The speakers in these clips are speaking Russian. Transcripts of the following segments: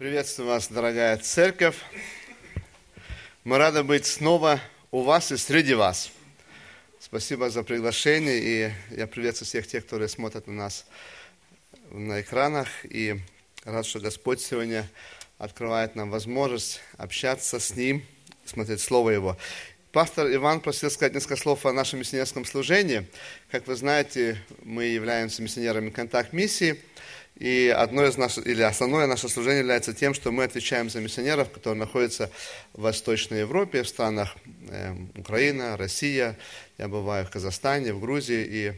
Приветствую вас, дорогая церковь. Мы рады быть снова у вас и среди вас. Спасибо за приглашение, и я приветствую всех тех, которые смотрят на нас на экранах, и рад, что Господь сегодня открывает нам возможность общаться с Ним, смотреть Слово Его. Пастор Иван просил сказать несколько слов о нашем миссионерском служении. Как вы знаете, мы являемся миссионерами контакт-миссии – и одно из наших, или основное наше служение является тем, что мы отвечаем за миссионеров, которые находятся в Восточной Европе, в странах э, Украина, Россия. Я бываю в Казахстане, в Грузии, и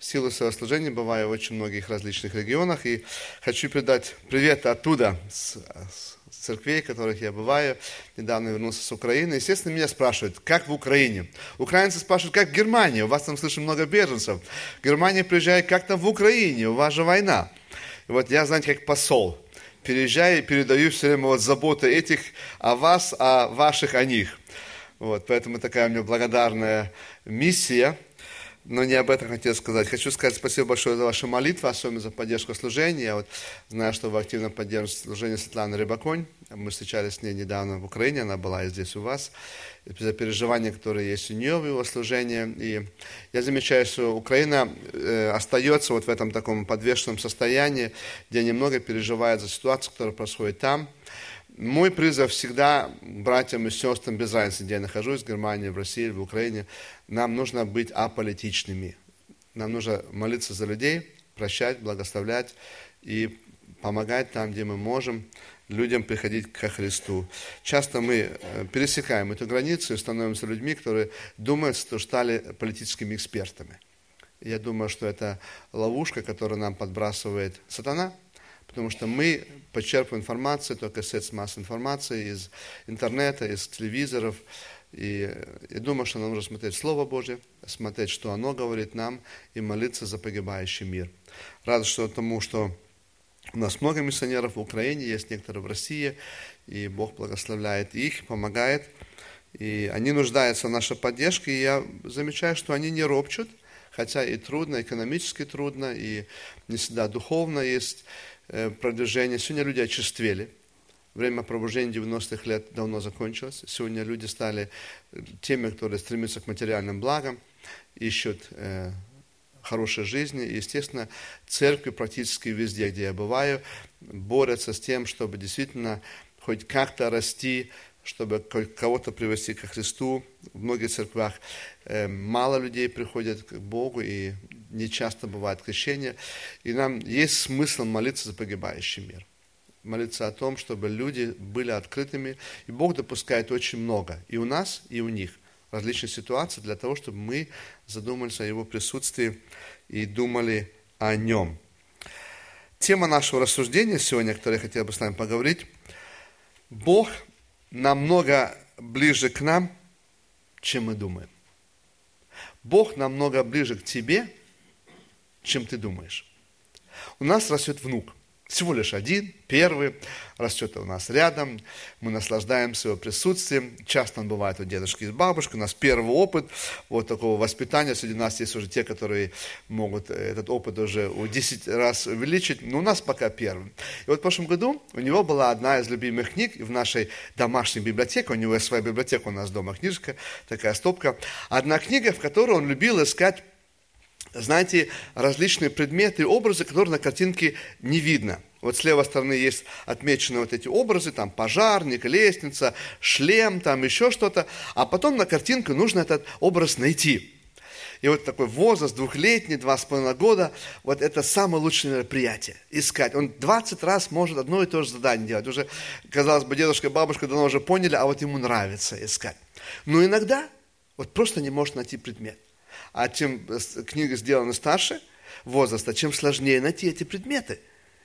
в силу своего служения бываю в очень многих различных регионах. И хочу передать привет оттуда, с, с церквей, в которых я бываю. Недавно вернулся с Украины. Естественно, меня спрашивают, как в Украине? Украинцы спрашивают, как в Германии? У вас там, слышно, много беженцев. Германия приезжает, как там в Украине? У вас же война. Вот я, знаете, как посол, переезжаю и передаю все время вот заботы этих о вас, о ваших о них. Вот, поэтому такая у меня благодарная миссия – но не об этом хотел сказать. Хочу сказать спасибо большое за ваши молитвы, особенно за поддержку служения. Я вот знаю, что вы активно поддерживаете служение Светланы Рыбаконь. Мы встречались с ней недавно в Украине, она была и здесь у вас. За переживания, которые есть у нее в его служении. И я замечаю, что Украина э, остается вот в этом таком подвешенном состоянии, где немного переживает за ситуацию, которая происходит там. Мой призыв всегда братьям и сестрам, без разницы, где я нахожусь, в Германии, в России, в Украине, нам нужно быть аполитичными. Нам нужно молиться за людей, прощать, благословлять и помогать там, где мы можем, людям приходить ко Христу. Часто мы э, пересекаем эту границу и становимся людьми, которые думают, что стали политическими экспертами. Я думаю, что это ловушка, которую нам подбрасывает сатана – потому что мы почерпываем информацию только средств массовой информации, из интернета, из телевизоров. И я думаю, что нам нужно смотреть Слово Божье, смотреть, что оно говорит нам, и молиться за погибающий мир. Рад, что тому, что у нас много миссионеров в Украине, есть некоторые в России, и Бог благословляет их, помогает. И они нуждаются в нашей поддержке, и я замечаю, что они не ропчут, хотя и трудно, экономически трудно, и не всегда духовно есть Э, продвижения. Сегодня люди очерствели. Время пробуждения 90-х лет давно закончилось. Сегодня люди стали э, теми, которые стремятся к материальным благам, ищут э, хорошей жизни. И, естественно, церкви практически везде, где я бываю, борются с тем, чтобы действительно хоть как-то расти, чтобы кого-то привести ко Христу. В многих церквях э, мало людей приходят к Богу, и не часто бывает крещение. И нам есть смысл молиться за погибающий мир. Молиться о том, чтобы люди были открытыми. И Бог допускает очень много. И у нас, и у них. Различных ситуаций для того, чтобы мы задумались о Его присутствии и думали о Нем. Тема нашего рассуждения сегодня, о которой я хотел бы с вами поговорить. Бог намного ближе к нам, чем мы думаем. Бог намного ближе к тебе, чем ты думаешь. У нас растет внук. Всего лишь один, первый, растет у нас рядом, мы наслаждаемся его присутствием. Часто он бывает у дедушки и бабушки, у нас первый опыт вот такого воспитания. Среди нас есть уже те, которые могут этот опыт уже у 10 раз увеличить, но у нас пока первый. И вот в прошлом году у него была одна из любимых книг в нашей домашней библиотеке, у него есть своя библиотека, у нас дома книжка, такая стопка. Одна книга, в которой он любил искать знаете, различные предметы образы, которые на картинке не видно. Вот с левой стороны есть отмечены вот эти образы, там пожарник, лестница, шлем, там еще что-то, а потом на картинку нужно этот образ найти. И вот такой возраст, двухлетний, два с половиной года, вот это самое лучшее мероприятие, искать. Он 20 раз может одно и то же задание делать. Уже, казалось бы, дедушка и бабушка давно уже поняли, а вот ему нравится искать. Но иногда вот просто не может найти предмет. А чем книга сделана старше возраста, чем сложнее найти эти предметы.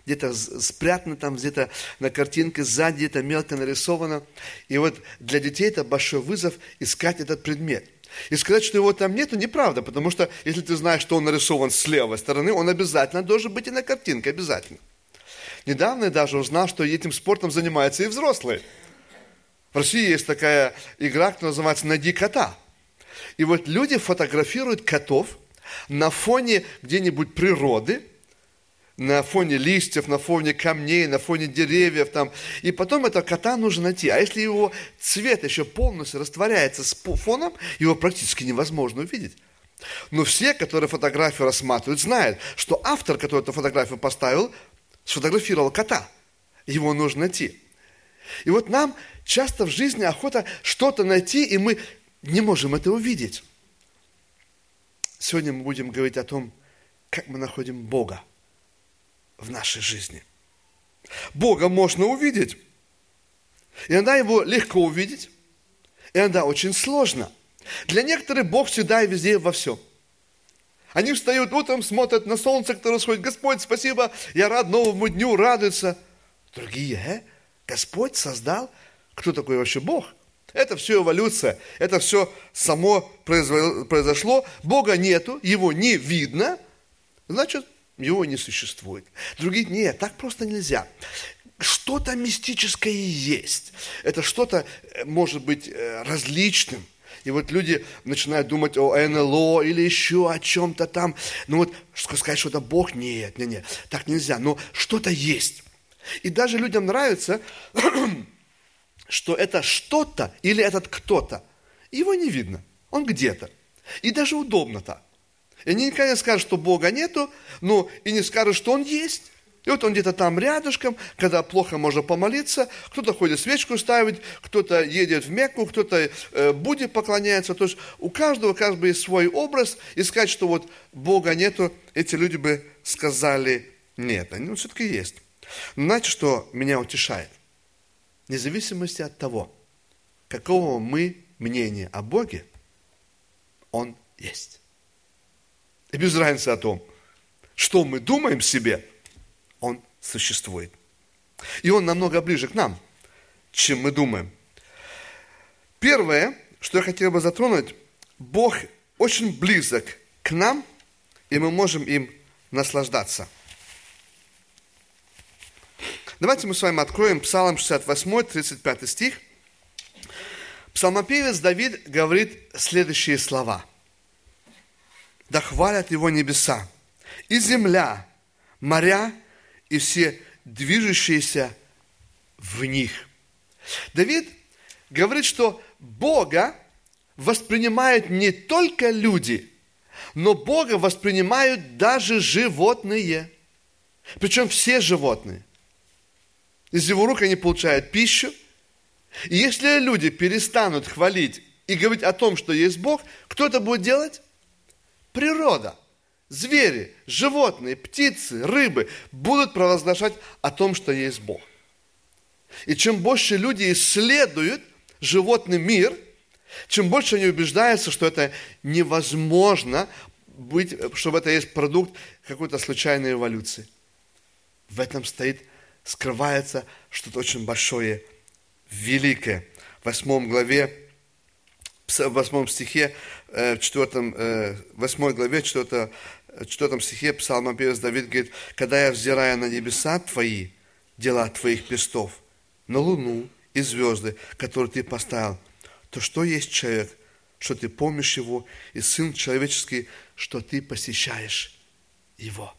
Где-то спрятаны там, где-то на картинке сзади, где-то мелко нарисовано. И вот для детей это большой вызов искать этот предмет. И сказать, что его там нету, неправда, потому что если ты знаешь, что он нарисован с левой стороны, он обязательно должен быть и на картинке, обязательно. Недавно я даже узнал, что этим спортом занимаются и взрослые. В России есть такая игра, которая называется «Найди кота». И вот люди фотографируют котов на фоне где-нибудь природы, на фоне листьев, на фоне камней, на фоне деревьев там. И потом этого кота нужно найти. А если его цвет еще полностью растворяется с фоном, его практически невозможно увидеть. Но все, которые фотографию рассматривают, знают, что автор, который эту фотографию поставил, сфотографировал кота. Его нужно найти. И вот нам часто в жизни охота что-то найти, и мы не можем это увидеть. Сегодня мы будем говорить о том, как мы находим Бога в нашей жизни. Бога можно увидеть. Иногда его легко увидеть, иногда очень сложно. Для некоторых Бог всегда и везде во всем. Они встают утром, смотрят на солнце, которое сходит. Господь, спасибо, я рад новому дню, радуются. Другие, э? Господь создал. Кто такой вообще Бог? Это все эволюция, это все само произошло. Бога нету, его не видно, значит, его не существует. Другие, нет, так просто нельзя. Что-то мистическое есть. Это что-то э, может быть э, различным. И вот люди начинают думать о НЛО или еще о чем-то там. Ну вот сказать, что это Бог, нет, нет, нет, так нельзя. Но что-то есть. И даже людям нравится, что это что-то или этот кто-то. Его не видно. Он где-то. И даже удобно так. И они никогда не скажут, что Бога нету, но и не скажут, что Он есть. И вот он где-то там рядышком, когда плохо можно помолиться, кто-то ходит свечку ставить, кто-то едет в Мекку, кто-то э, Будде поклоняется. То есть у каждого как бы есть свой образ, и сказать, что вот Бога нету, эти люди бы сказали нет. Они ну, все-таки есть. Знаете, что меня утешает? Вне зависимости от того, какого мы мнения о Боге, Он есть. И без разницы о том, что мы думаем себе, Он существует. И Он намного ближе к нам, чем мы думаем. Первое, что я хотел бы затронуть, Бог очень близок к нам, и мы можем им наслаждаться. Давайте мы с вами откроем Псалом 68, 35 стих. Псалмопевец Давид говорит следующие слова – да хвалят его небеса, и земля, моря, и все движущиеся в них. Давид говорит, что Бога воспринимают не только люди, но Бога воспринимают даже животные. Причем все животные. Из его рук они получают пищу. И если люди перестанут хвалить и говорить о том, что есть Бог, кто это будет делать? природа, звери, животные, птицы, рыбы будут провозглашать о том, что есть Бог. И чем больше люди исследуют животный мир, чем больше они убеждаются, что это невозможно быть, что это есть продукт какой-то случайной эволюции. В этом стоит, скрывается что-то очень большое, великое. В восьмом главе, в восьмом стихе в 4, 8 главе, 4, 4 стихе псалмопевец Давид говорит, «Когда я взираю на небеса Твои, дела Твоих перстов, на луну и звезды, которые Ты поставил, то что есть человек, что Ты помнишь его, и Сын человеческий, что Ты посещаешь его».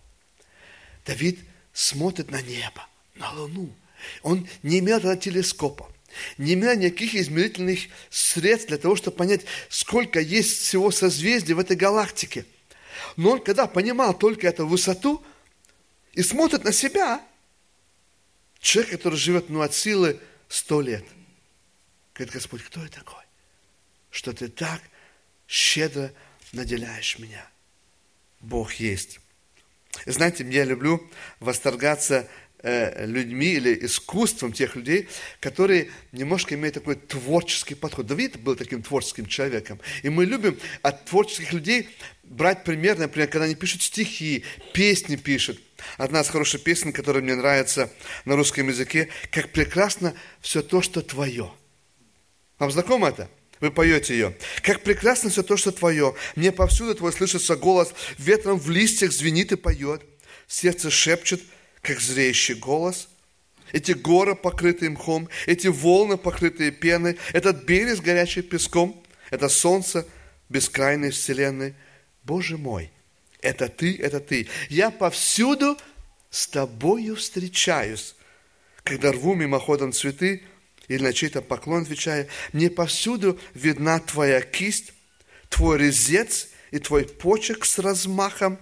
Давид смотрит на небо, на луну. Он не имел телескопа не имея никаких измерительных средств для того, чтобы понять, сколько есть всего созвездий в этой галактике. Но он, когда понимал только эту высоту и смотрит на себя, человек, который живет ну, от силы сто лет, говорит, Господь, кто я такой, что ты так щедро наделяешь меня? Бог есть. Знаете, я люблю восторгаться людьми или искусством тех людей, которые немножко имеют такой творческий подход. Давид был таким творческим человеком. И мы любим от творческих людей брать пример, например, когда они пишут стихи, песни пишут. Одна из хороших песен, которая мне нравится на русском языке, «Как прекрасно все то, что твое». Вам знакомо это? Вы поете ее. «Как прекрасно все то, что твое. Мне повсюду твой слышится голос, ветром в листьях звенит и поет. Сердце шепчет, как зреющий голос. Эти горы, покрытые мхом, эти волны, покрытые пеной, этот берег, горячий песком, это солнце бескрайней вселенной. Боже мой, это ты, это ты. Я повсюду с тобою встречаюсь, когда рву мимоходом цветы или на чей-то поклон отвечаю, мне повсюду видна твоя кисть, твой резец и твой почек с размахом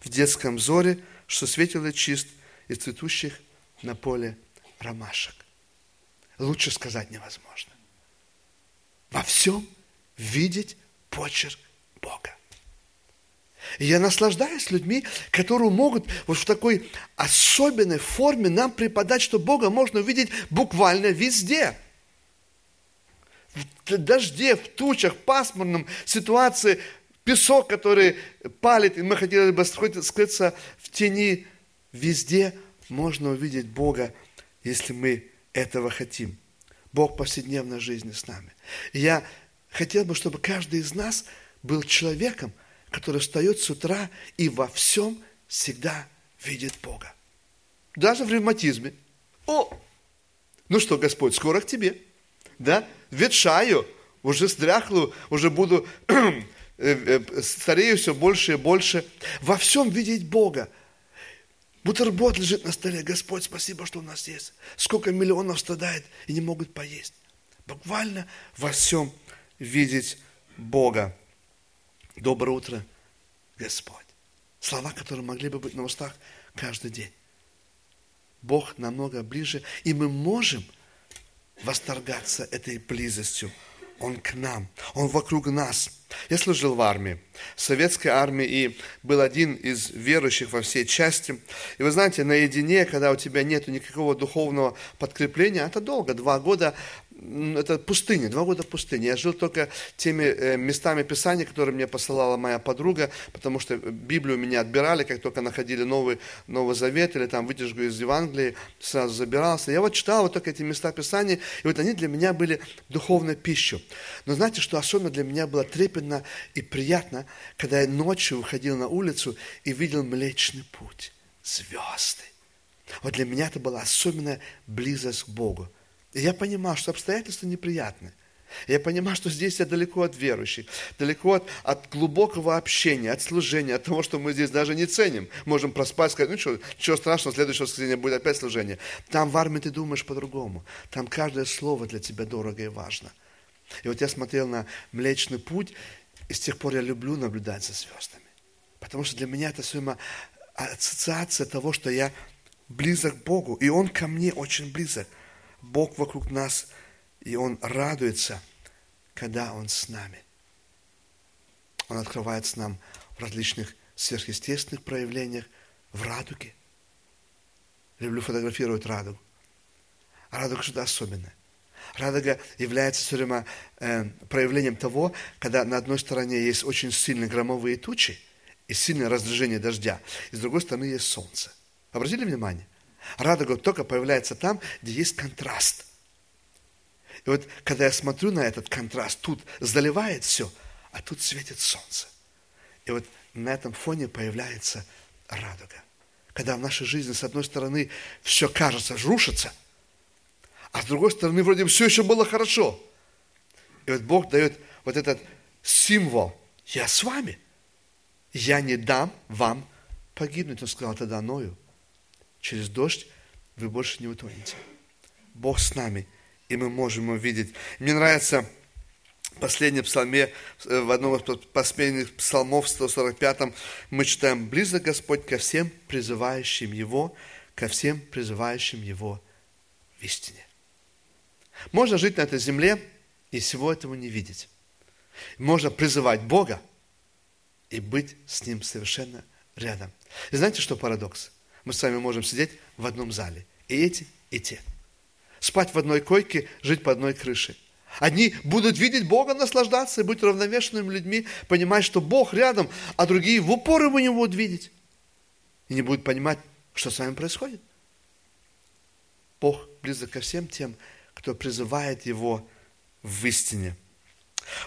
в детском взоре, что светил и чист из цветущих на поле ромашек. Лучше сказать невозможно. Во всем видеть почерк Бога. И я наслаждаюсь людьми, которые могут вот в такой особенной форме нам преподать, что Бога можно увидеть буквально везде. В дожде, в тучах, в пасмурном ситуации, песок, который палит, и мы хотели бы скрыться в тени. Везде можно увидеть Бога, если мы этого хотим. Бог повседневной жизни с нами. И я хотел бы, чтобы каждый из нас был человеком, который встает с утра и во всем всегда видит Бога. Даже в ревматизме. О, ну что, Господь, скоро к тебе. Да? Ветшаю, уже сдряхлую, уже буду, э, э, старею все больше и больше. Во всем видеть Бога. Бутерброд лежит на столе. Господь, спасибо, что у нас есть. Сколько миллионов страдает и не могут поесть. Буквально во всем видеть Бога. Доброе утро, Господь. Слова, которые могли бы быть на устах каждый день. Бог намного ближе, и мы можем восторгаться этой близостью. Он к нам, Он вокруг нас. Я служил в армии, в советской армии, и был один из верующих во всей части. И вы знаете, наедине, когда у тебя нет никакого духовного подкрепления, это долго, два года это пустыня, два года пустыни. Я жил только теми э, местами Писания, которые мне посылала моя подруга, потому что Библию меня отбирали, как только находили Новый, Новый Завет или там вытяжку из Евангелия, сразу забирался. Я вот читал вот только эти места Писания, и вот они для меня были духовной пищей. Но знаете, что особенно для меня было трепетно и приятно, когда я ночью выходил на улицу и видел Млечный Путь, звезды. Вот для меня это была особенная близость к Богу. И я понимал, что обстоятельства неприятны. Я понимаю, что здесь я далеко от верующих, далеко от, от глубокого общения, от служения, от того, что мы здесь даже не ценим. Можем проспать, сказать, ну что, ничего страшного, следующее воскресенье будет опять служение. Там в армии ты думаешь по-другому. Там каждое слово для тебя дорого и важно. И вот я смотрел на Млечный Путь, и с тех пор я люблю наблюдать за звездами. Потому что для меня это все ассоциация того, что я близок к Богу, и Он ко мне очень близок. Бог вокруг нас, и Он радуется, когда Он с нами. Он открывается нам в различных сверхъестественных проявлениях, в радуге. Люблю фотографировать радугу. Радуга что-то особенное. Радуга является все время э, проявлением того, когда на одной стороне есть очень сильные громовые тучи и сильное раздражение дождя, и с другой стороны есть солнце. Обратили внимание? Радуга только появляется там, где есть контраст. И вот, когда я смотрю на этот контраст, тут заливает все, а тут светит солнце. И вот на этом фоне появляется радуга. Когда в нашей жизни, с одной стороны, все кажется, рушится, а с другой стороны, вроде все еще было хорошо. И вот Бог дает вот этот символ. Я с вами. Я не дам вам погибнуть. Он сказал тогда Ною через дождь, вы больше не утонете. Бог с нами, и мы можем его видеть. Мне нравится последнем псалме, э, в одном из последних псалмов, 145 мы читаем, «Близок Господь ко всем призывающим Его, ко всем призывающим Его в истине». Можно жить на этой земле и всего этого не видеть. Можно призывать Бога и быть с Ним совершенно рядом. И знаете, что парадокс? Мы с вами можем сидеть в одном зале. И эти, и те. Спать в одной койке, жить под одной крышей. Одни будут видеть Бога, наслаждаться и быть равновешенными людьми, понимать, что Бог рядом, а другие в упор его не будут видеть. И не будут понимать, что с вами происходит. Бог близок ко всем тем, кто призывает Его в истине.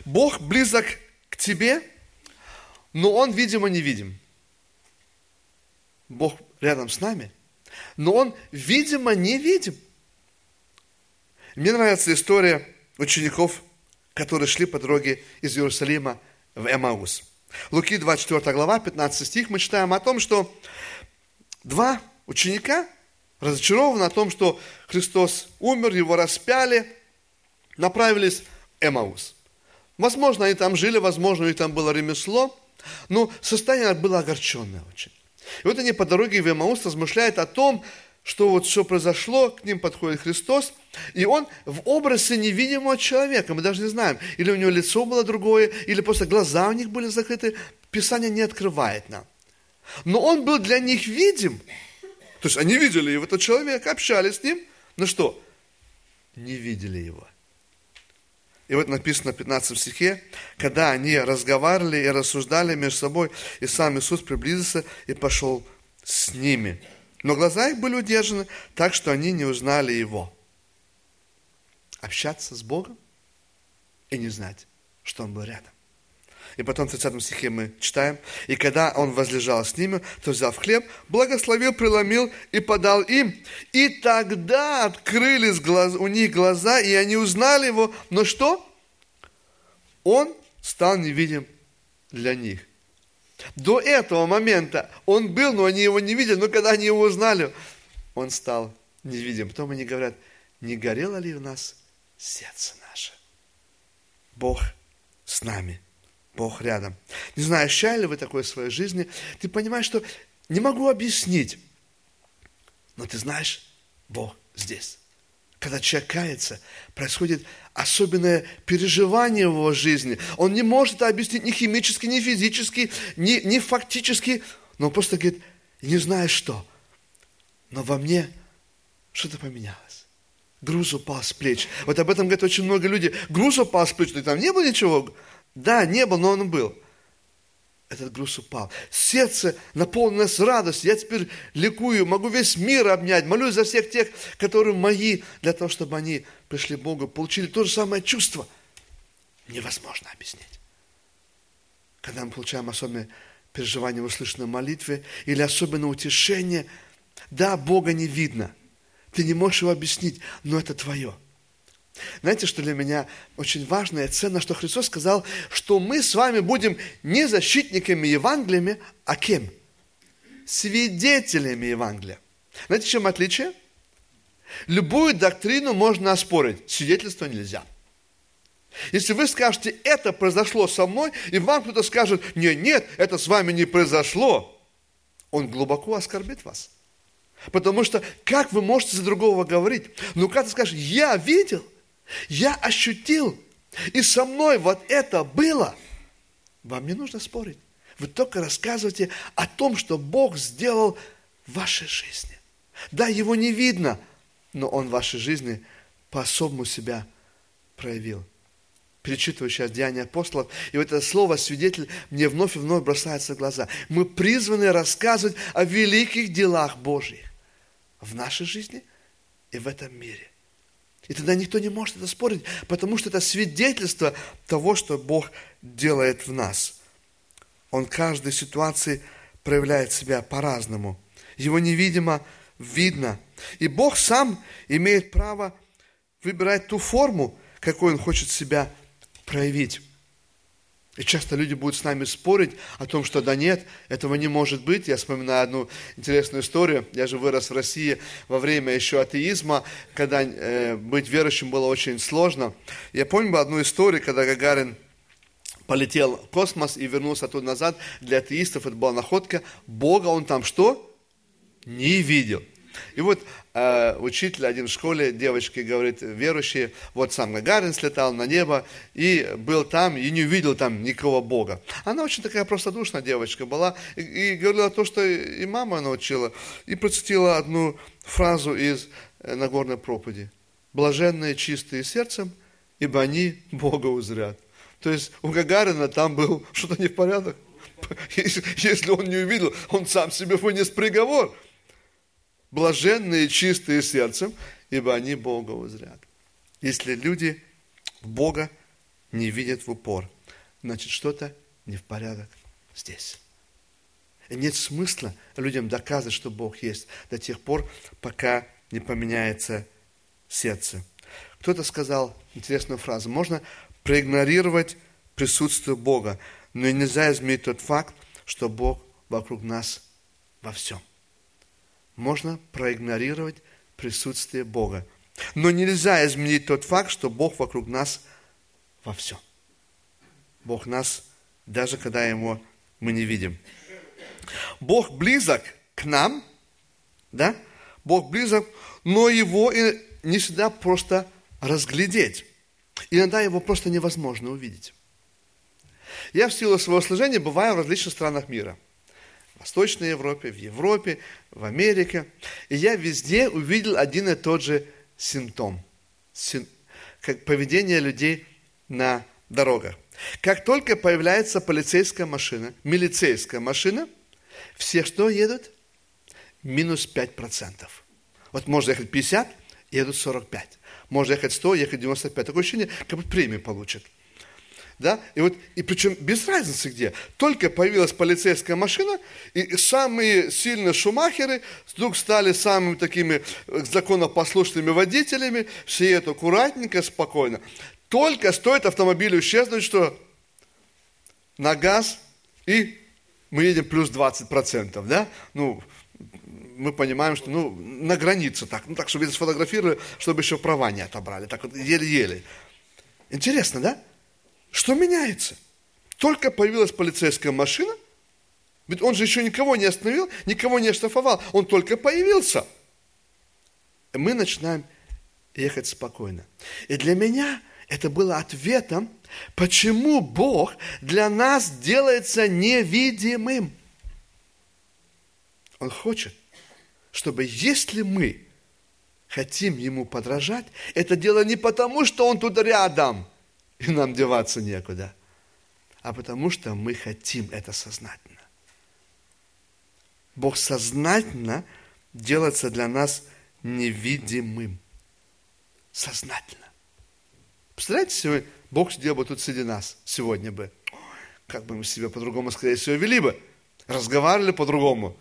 Бог близок к тебе, но Он, видимо, невидим. Бог рядом с нами, но он, видимо, не видим. Мне нравится история учеников, которые шли по дороге из Иерусалима в Эмаус. Луки 24 глава, 15 стих, мы читаем о том, что два ученика, разочарованы о том, что Христос умер, его распяли, направились в Эмаус. Возможно, они там жили, возможно, у них там было ремесло, но состояние было огорченное очень. И вот они по дороге в Эмаус размышляют о том, что вот все произошло, к ним подходит Христос, и он в образе невидимого человека, мы даже не знаем, или у него лицо было другое, или просто глаза у них были закрыты, Писание не открывает нам. Но он был для них видим. То есть они видели его, этот человек, общались с ним, но что? Не видели его. И вот написано в 15 стихе, когда они разговаривали и рассуждали между собой, и сам Иисус приблизился и пошел с ними. Но глаза их были удержаны, так что они не узнали Его. Общаться с Богом и не знать, что Он был рядом. И потом в 30 стихе мы читаем, «И когда он возлежал с ними, то, взяв хлеб, благословил, преломил и подал им. И тогда открылись глаз, у них глаза, и они узнали его. Но что? Он стал невидим для них. До этого момента он был, но они его не видели. Но когда они его узнали, он стал невидим. Потом они говорят, не горело ли у нас сердце наше? Бог с нами. Бог рядом. Не знаю, ощущали ли вы такое в своей жизни, ты понимаешь, что не могу объяснить, но ты знаешь, Бог здесь. Когда человек кается, происходит особенное переживание в его жизни. Он не может это объяснить ни химически, ни физически, ни, ни фактически, но он просто говорит, не знаю что, но во мне что-то поменялось. Груз упал с плеч. Вот об этом говорят очень много людей. Груз упал с плеч, но там не было ничего. Да, не был, но он был. Этот груз упал. Сердце наполнилось радостью. Я теперь ликую, могу весь мир обнять. Молюсь за всех тех, которые мои, для того, чтобы они пришли к Богу, получили то же самое чувство. Невозможно объяснить. Когда мы получаем особенное переживание в услышанной молитве или особенное утешение, да, Бога не видно. Ты не можешь его объяснить, но это твое – знаете, что для меня очень важно и ценно, что Христос сказал, что мы с вами будем не защитниками Евангелиями, а кем? Свидетелями Евангелия. Знаете, чем отличие? Любую доктрину можно оспорить, свидетельство нельзя. Если вы скажете, это произошло со мной, и вам кто-то скажет, нет, нет, это с вами не произошло, он глубоко оскорбит вас. Потому что как вы можете за другого говорить? Ну, как ты скажешь, я видел, я ощутил, и со мной вот это было. Вам не нужно спорить. Вы только рассказывайте о том, что Бог сделал в вашей жизни. Да, его не видно, но он в вашей жизни по-особому себя проявил. Перечитываю сейчас Деяния апостолов, и вот это слово «свидетель» мне вновь и вновь бросается в глаза. Мы призваны рассказывать о великих делах Божьих в нашей жизни и в этом мире. И тогда никто не может это спорить, потому что это свидетельство того, что Бог делает в нас. Он в каждой ситуации проявляет себя по-разному. Его невидимо видно. И Бог сам имеет право выбирать ту форму, какой Он хочет себя проявить. И часто люди будут с нами спорить о том, что да нет, этого не может быть. Я вспоминаю одну интересную историю. Я же вырос в России во время еще атеизма, когда э, быть верующим было очень сложно. Я помню одну историю, когда Гагарин полетел в космос и вернулся оттуда назад. Для атеистов это была находка. Бога он там что? Не видел. И вот э, учитель один в школе, девочки, говорит, верующие, вот сам Гагарин слетал на небо и был там, и не увидел там никого Бога. Она очень такая простодушная девочка была, и, и говорила то, что и мама научила, и процитила одну фразу из э, Нагорной проповеди. «Блаженные чистые сердцем, ибо они Бога узрят». То есть у Гагарина там был что-то не в порядок. Если он не увидел, он сам себе вынес приговор – блаженные чистые сердцем, ибо они Бога узрят. Если люди Бога не видят в упор, значит что-то не в порядок здесь. Нет смысла людям доказывать, что Бог есть до тех пор, пока не поменяется сердце. Кто-то сказал интересную фразу. Можно проигнорировать присутствие Бога, но нельзя изменить тот факт, что Бог вокруг нас во всем. Можно проигнорировать присутствие Бога. Но нельзя изменить тот факт, что Бог вокруг нас во всем. Бог нас, даже когда Его мы не видим. Бог близок к нам, да? Бог близок, но Его не всегда просто разглядеть. Иногда Его просто невозможно увидеть. Я в силу своего служения бываю в различных странах мира. Восточной Европе, в Европе, в Америке. И я везде увидел один и тот же симптом. Как поведение людей на дорогах. Как только появляется полицейская машина, милицейская машина, все что едут? Минус 5%. Вот можно ехать 50, едут 45. Можно ехать 100, ехать 95. Такое ощущение, как бы премию получат. Да? И, вот, и причем без разницы где. Только появилась полицейская машина, и самые сильные шумахеры вдруг стали самыми такими законопослушными водителями, все это аккуратненько, спокойно. Только стоит автомобилю исчезнуть, что на газ, и мы едем плюс 20%, да? Ну, мы понимаем, что ну, на границе так, ну так, чтобы сфотографировали, чтобы еще права не отобрали, так вот еле-еле. Интересно, да? Что меняется? Только появилась полицейская машина, ведь он же еще никого не остановил, никого не оштрафовал, он только появился. Мы начинаем ехать спокойно. И для меня – это было ответом, почему Бог для нас делается невидимым. Он хочет, чтобы если мы хотим Ему подражать, это дело не потому, что Он тут рядом, и нам деваться некуда, а потому что мы хотим это сознательно. Бог сознательно делается для нас невидимым. Сознательно. Представляете себе, Бог сидел бы тут среди нас сегодня бы. Как бы мы себя по-другому, скорее всего, вели бы. Разговаривали по-другому.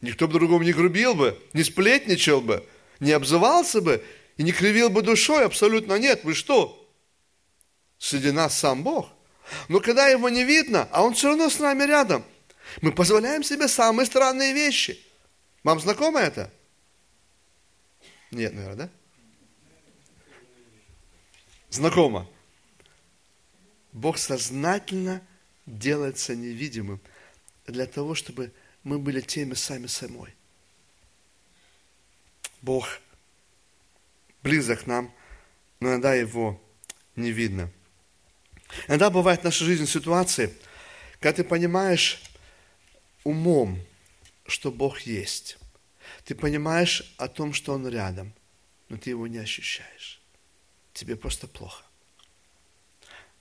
Никто бы другому не грубил бы, не сплетничал бы, не обзывался бы и не кривил бы душой. Абсолютно нет. Вы что? Среди нас сам Бог. Но когда его не видно, а он все равно с нами рядом, мы позволяем себе самые странные вещи. Вам знакомо это? Нет, наверное, да? знакомо. Бог сознательно делается невидимым для того, чтобы мы были теми сами самой. Бог близок нам, но иногда его не видно. Иногда бывает в нашей жизни ситуации, когда ты понимаешь умом, что Бог есть. Ты понимаешь о том, что Он рядом, но ты его не ощущаешь тебе просто плохо.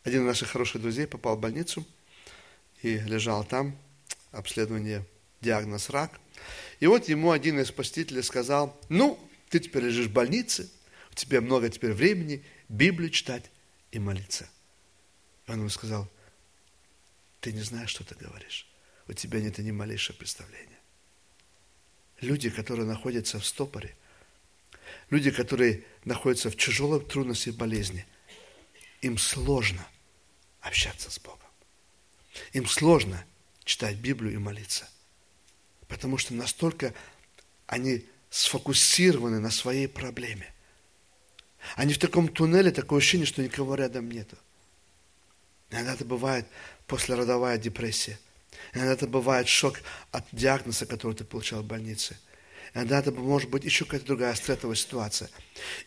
Один из наших хороших друзей попал в больницу и лежал там, обследование, диагноз рак. И вот ему один из посетителей сказал, ну, ты теперь лежишь в больнице, у тебя много теперь времени Библию читать и молиться. Он ему сказал, ты не знаешь, что ты говоришь. У тебя нет ни малейшего представления. Люди, которые находятся в стопоре – люди, которые находятся в тяжелой трудности и болезни, им сложно общаться с Богом. Им сложно читать Библию и молиться. Потому что настолько они сфокусированы на своей проблеме. Они в таком туннеле, такое ощущение, что никого рядом нету. Иногда это бывает послеродовая депрессия. Иногда это бывает шок от диагноза, который ты получал в больнице – Иногда это может быть еще какая-то другая стрессовая ситуация.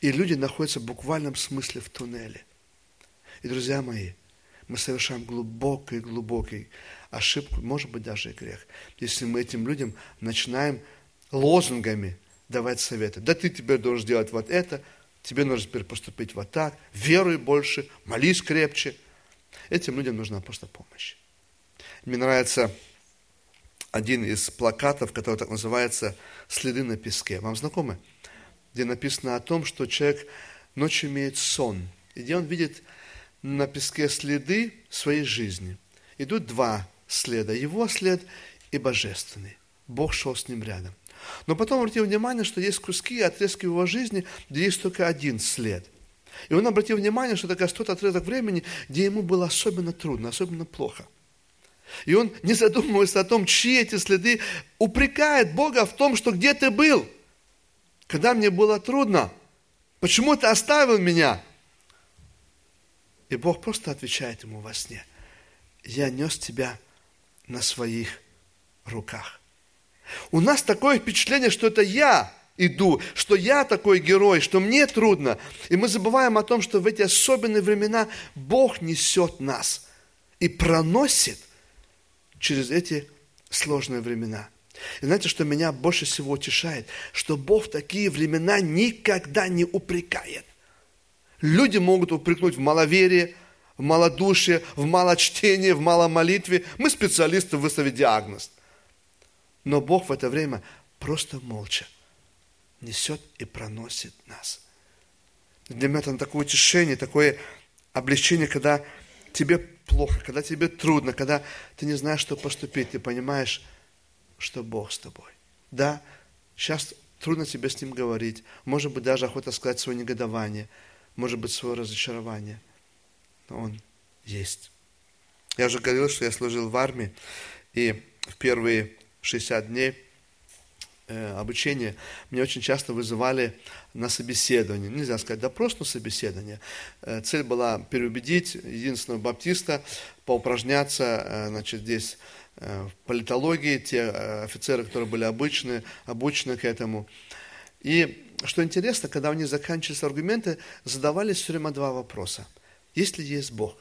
И люди находятся в буквальном смысле в туннеле. И, друзья мои, мы совершаем глубокий-глубокий ошибку, может быть, даже и грех, если мы этим людям начинаем лозунгами давать советы. Да ты теперь должен делать вот это, тебе нужно теперь поступить вот так, веруй больше, молись крепче. Этим людям нужна просто помощь. Мне нравится один из плакатов, который так называется «Следы на песке». Вам знакомы? Где написано о том, что человек ночью имеет сон, и где он видит на песке следы своей жизни. Идут два следа, его след и божественный. Бог шел с ним рядом. Но потом обратил внимание, что есть куски и отрезки его жизни, где есть только один след. И он обратил внимание, что это как тот отрезок времени, где ему было особенно трудно, особенно плохо – И он, не задумываясь о том, чьи эти следы, упрекает Бога в том, что где ты был, когда мне было трудно, почему ты оставил меня? И Бог просто отвечает ему во сне, я нес тебя на своих руках. У нас такое впечатление, что это я иду, что я такой герой, что мне трудно. И мы забываем о том, что в эти особенные времена Бог несет нас и проносит через эти сложные времена. И знаете, что меня больше всего утешает? Что Бог в такие времена никогда не упрекает. Люди могут упрекнуть в маловерии, в малодушие, в малочтении, в маломолитве. Мы специалисты выставить диагноз. Но Бог в это время просто молча несет и проносит нас. Для меня это такое утешение, такое облегчение, когда тебе плохо, когда тебе трудно, когда ты не знаешь, что поступить, ты понимаешь, что Бог с тобой. Да, сейчас трудно тебе с Ним говорить, может быть, даже охота сказать свое негодование, может быть, свое разочарование, но Он есть. Я уже говорил, что я служил в армии, и в первые 60 дней э, обучения меня очень часто вызывали на собеседование. Нельзя сказать допрос, но собеседование. Э, цель была переубедить единственного баптиста, поупражняться э, значит, здесь в политологии, те офицеры, которые были обычны, обучены к этому. И что интересно, когда у них заканчивались аргументы, задавались все время два вопроса. Если есть Бог,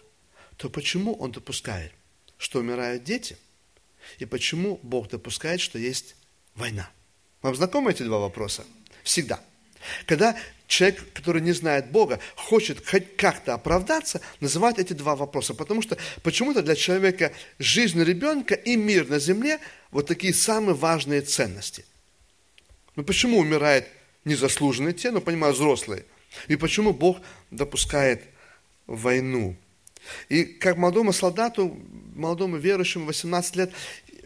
то почему Он допускает, что умирают дети – и почему Бог допускает, что есть война? Вам знакомы эти два вопроса? Всегда. Когда человек, который не знает Бога, хочет хоть как-то оправдаться, называет эти два вопроса. Потому что почему-то для человека жизнь ребенка и мир на земле вот такие самые важные ценности. Ну почему умирают незаслуженные те, ну понимаю, взрослые? И почему Бог допускает войну? И как молодому солдату, молодому верующему, 18 лет,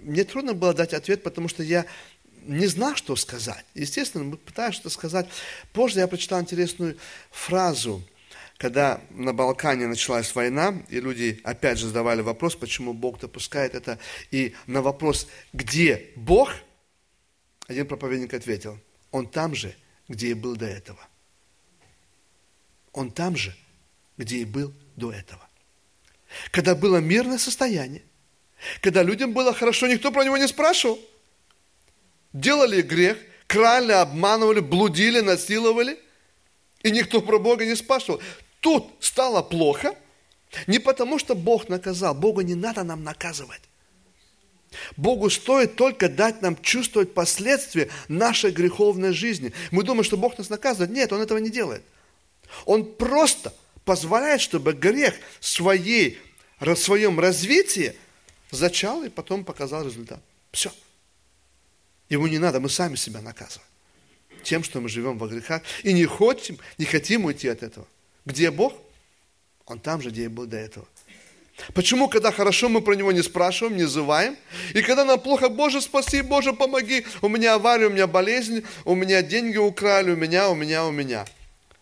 мне трудно было дать ответ, потому что я не знал, что сказать. Естественно, мы пытаемся что сказать. Позже я прочитал интересную фразу, когда на Балкане началась война, и люди опять же задавали вопрос, почему Бог допускает это. И на вопрос, где Бог, один проповедник ответил, он там же, где и был до этого. Он там же, где и был до этого. Когда было мирное состояние, когда людям было хорошо, никто про него не спрашивал. Делали грех, крали, обманывали, блудили, насиловали. И никто про Бога не спрашивал. Тут стало плохо, не потому что Бог наказал. Бога не надо нам наказывать. Богу стоит только дать нам чувствовать последствия нашей греховной жизни. Мы думаем, что Бог нас наказывает. Нет, Он этого не делает. Он просто позволяет, чтобы грех своей, в своем развитии зачал и потом показал результат. Все. Ему не надо, мы сами себя наказываем. Тем, что мы живем во грехах и не хотим, не хотим уйти от этого. Где Бог? Он там же, где и был до этого. Почему, когда хорошо, мы про него не спрашиваем, не зываем? И когда нам плохо, Боже, спаси, Боже, помоги. У меня авария, у меня болезнь, у меня деньги украли, у меня, у меня, у меня.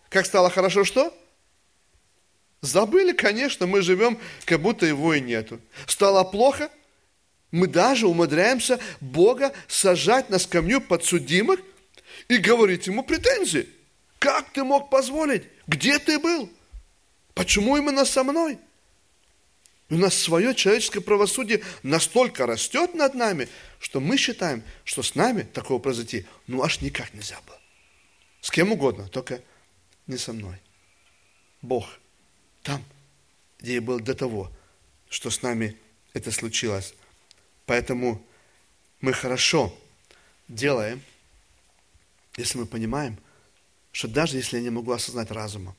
Как стало хорошо, что? Забыли, конечно, мы живем, как будто его и нету. Стало плохо, мы даже умудряемся Бога сажать на скамью подсудимых и говорить ему претензии. Как ты мог позволить? Где ты был? Почему именно со мной? У нас свое человеческое правосудие настолько растет над нами, что мы считаем, что с нами такого произойти, ну аж никак нельзя было. С кем угодно, только не со мной. Бог там, где я был до того, что с нами это случилось. Поэтому мы хорошо делаем, если мы понимаем, что даже если я не могу осознать разумом,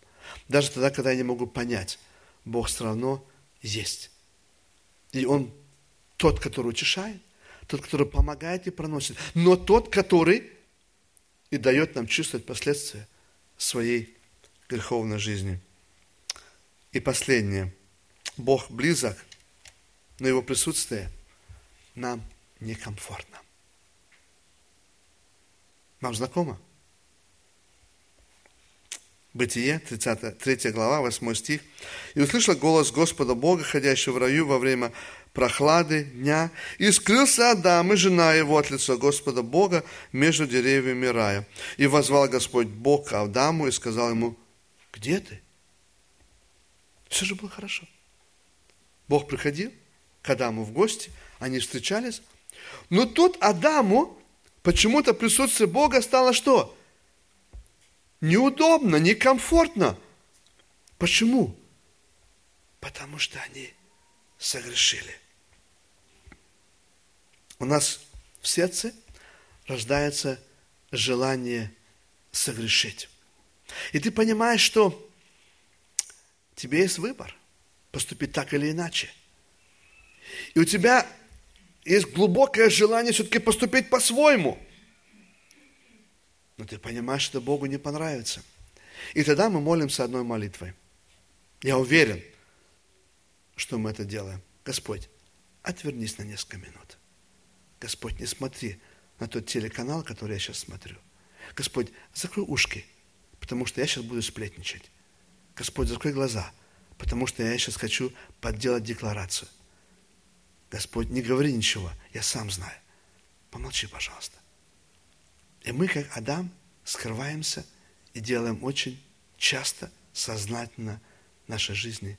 даже тогда, когда я не могу понять, Бог все равно есть. И Он тот, который утешает, тот, который помогает и проносит, но тот, который и дает нам чувствовать последствия своей греховной жизни. И последнее. Бог близок, но Его присутствие нам некомфортно. Вам знакомо? Бытие, 30, 3 глава, 8 стих. «И услышал голос Господа Бога, ходящего в раю во время прохлады дня, и скрылся Адам и жена его от лица Господа Бога между деревьями рая. И возвал Господь Бог к Адаму и сказал ему, где ты? Все же было хорошо. Бог приходил к Адаму в гости, они встречались, но тут Адаму почему-то присутствие Бога стало что? Неудобно, некомфортно. Почему? Потому что они согрешили. У нас в сердце рождается желание согрешить. И ты понимаешь, что тебе есть выбор поступить так или иначе. И у тебя есть глубокое желание все-таки поступить по-своему. Но ты понимаешь, что Богу не понравится. И тогда мы молимся одной молитвой. Я уверен, что мы это делаем. Господь, отвернись на несколько минут. Господь, не смотри на тот телеканал, который я сейчас смотрю. Господь, закрой ушки, потому что я сейчас буду сплетничать. Господь, закрой глаза, потому что я сейчас хочу подделать декларацию. Господь, не говори ничего, я сам знаю. Помолчи, пожалуйста. И мы, как Адам, скрываемся и делаем очень часто, сознательно в нашей жизни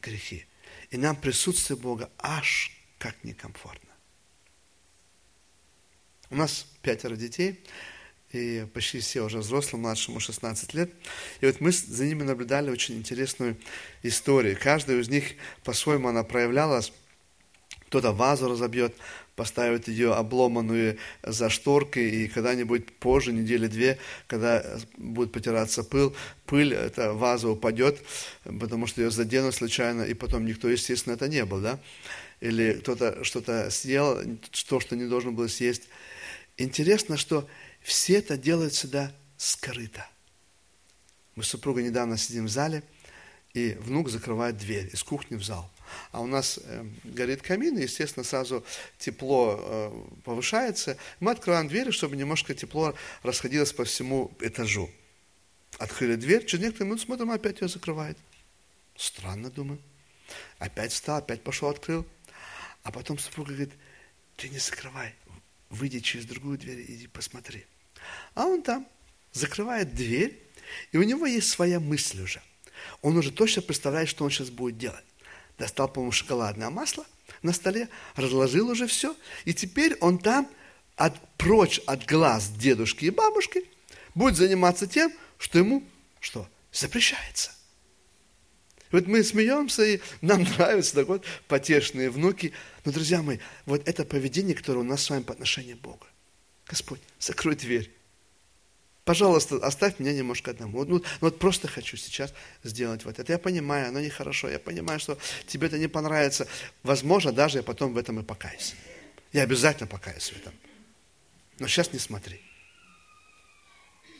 грехи. И нам присутствие Бога аж как некомфортно. У нас пятеро детей, и почти все уже взрослые, младшему 16 лет. И вот мы за ними наблюдали очень интересную историю. Каждая из них по-своему она проявлялась кто-то вазу разобьет, поставит ее обломанную за шторкой, и когда-нибудь позже, недели две, когда будет потираться пыл, пыль, эта ваза упадет, потому что ее заденут случайно, и потом никто, естественно, это не был, да? Или кто-то что-то съел, то, что не должен был съесть. Интересно, что все это делают всегда скрыто. Мы с супругой недавно сидим в зале, и внук закрывает дверь из кухни в зал а у нас э, горит камин, и, естественно, сразу тепло э, повышается. Мы открываем двери, чтобы немножко тепло расходилось по всему этажу. Открыли дверь, через некоторые минуты смотрим, опять ее закрывает. Странно, думаю. Опять встал, опять пошел, открыл. А потом супруга говорит, ты не закрывай, выйди через другую дверь, иди посмотри. А он там закрывает дверь, и у него есть своя мысль уже. Он уже точно представляет, что он сейчас будет делать достал, по-моему, шоколадное масло на столе, разложил уже все, и теперь он там, от, прочь от глаз дедушки и бабушки, будет заниматься тем, что ему, что, запрещается. Вот мы смеемся, и нам нравятся так вот потешные внуки. Но, друзья мои, вот это поведение, которое у нас с вами по отношению к Богу. Господь, закрой дверь. Пожалуйста, оставь меня немножко одному. Ну, ну, вот просто хочу сейчас сделать вот это. Я понимаю, оно нехорошо. Я понимаю, что тебе это не понравится. Возможно, даже я потом в этом и покаюсь. Я обязательно покаюсь в этом. Но сейчас не смотри.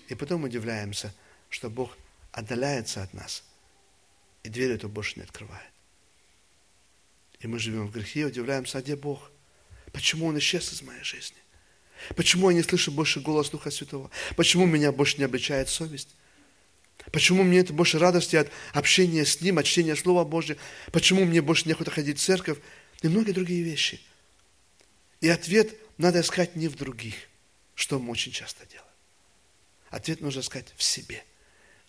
И потом удивляемся, что Бог отдаляется от нас, и дверь эту больше не открывает. И мы живем в грехе и удивляемся, а где Бог? Почему Он исчез из моей жизни? Почему я не слышу больше голос Духа Святого? Почему меня больше не обличает совесть? Почему мне это больше радости от общения с Ним, от чтения Слова Божьего? Почему мне больше неохота ходить в церковь? И многие другие вещи. И ответ надо искать не в других, что мы очень часто делаем. Ответ нужно искать в себе,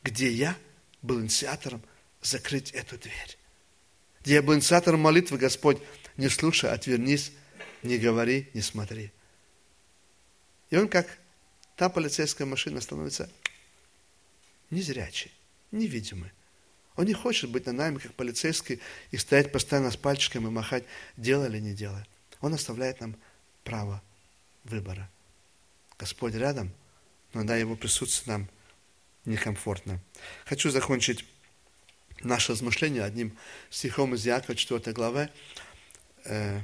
где я был инициатором закрыть эту дверь. Где я был инициатором молитвы, Господь, не слушай, отвернись, не говори, не смотри. И он как та полицейская машина становится незрячий, невидимый. Он не хочет быть на нами, как полицейский, и стоять постоянно с пальчиками, и махать, делай или не делай. Он оставляет нам право выбора. Господь рядом, но да, Его присутствие нам некомфортно. Хочу закончить наше размышление одним стихом из Якова, 4 главы, э,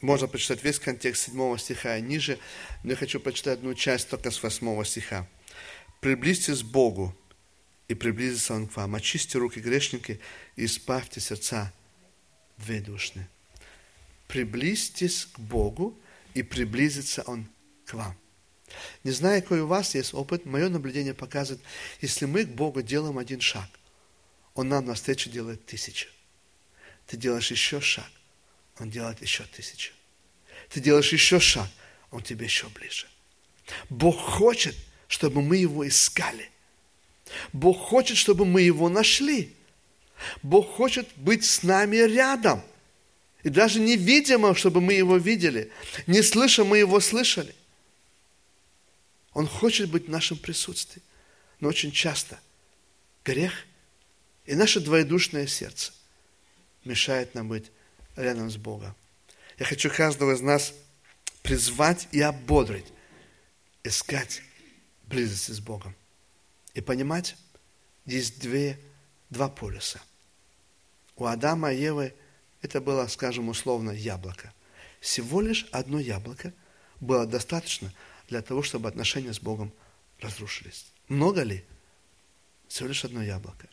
можно прочитать весь контекст 7 стиха и ниже, но я хочу прочитать одну часть только с 8 стиха. «Приблизьтесь к Богу, и приблизится Он к вам. Очисти руки грешники и избавьте сердца двоедушные». Приблизьтесь к Богу, и приблизится Он к вам. Не знаю, какой у вас есть опыт, мое наблюдение показывает, если мы к Богу делаем один шаг, Он нам навстречу делает тысячу. Ты делаешь еще шаг, Он делает еще тысячу. Ты делаешь еще шаг, Он тебе еще ближе. Бог хочет, чтобы мы Его искали. Бог хочет, чтобы мы Его нашли. Бог хочет быть с нами рядом. И даже невидимо, чтобы мы Его видели. Не слыша, мы Его слышали. Он хочет быть в нашем присутствии. Но очень часто грех и наше двоедушное сердце мешает нам быть рядом с Богом. Я хочу каждого из нас призвать и ободрить, искать близости с Богом. И понимать, есть две, два полюса. У Адама и Евы это было, скажем, условно яблоко. Всего лишь одно яблоко было достаточно – для того, чтобы отношения с Богом разрушились. Много ли? Всего лишь одно яблоко.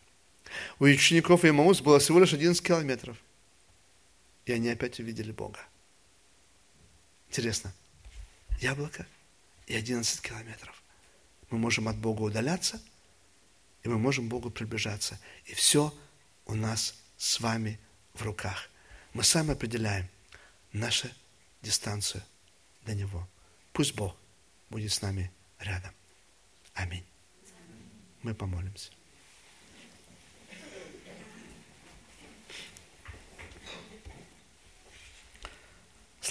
У учеников Имаус было всего лишь 11 километров. И они опять увидели Бога. Интересно. Яблоко и 11 километров. Мы можем от Бога удаляться, и мы можем Богу приближаться. И все у нас с вами в руках. Мы сами определяем нашу дистанцию до Него. Пусть Бог будет с нами рядом. Аминь. Мы помолимся.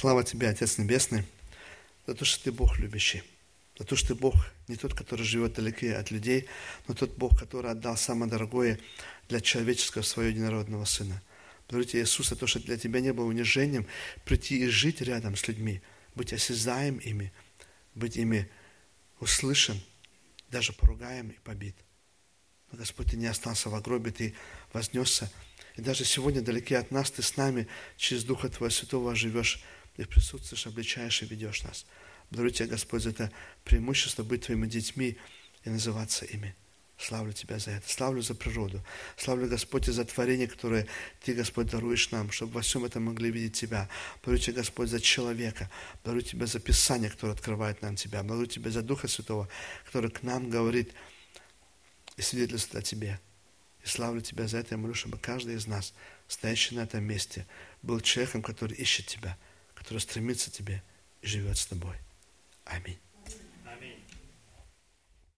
Слава Тебе, Отец Небесный, за то, что Ты Бог любящий, за то, что Ты Бог не тот, который живет далеко от людей, но тот Бог, который отдал самое дорогое для человеческого своего единородного Сына. Благодарю Тебя, Иисус, за то, что для Тебя не было унижением прийти и жить рядом с людьми, быть осязаем ими, быть ими услышан, даже поругаем и побит. Но, Господь, Ты не остался в гробе, Ты вознесся. И даже сегодня далеки от нас Ты с нами через Духа Твоего Святого живешь, Ты присутствуешь, обличаешь и ведешь нас. Благодарю Тебя, Господь, за это преимущество быть Твоими детьми и называться ими. Славлю Тебя за это. Славлю за природу. Славлю, Господь, за творение, которое Ты, Господь, даруешь нам, чтобы во всем этом могли видеть Тебя. Благодарю Тебя, Господь, за человека. Благодарю Тебя за Писание, которое открывает нам Тебя. Благодарю Тебя за Духа Святого, который к нам говорит и свидетельствует о Тебе. И славлю Тебя за это. Я молю, чтобы каждый из нас, стоящий на этом месте, был человеком, который ищет Тебя, который стремится к Тебе и живет с Тобой. Аминь.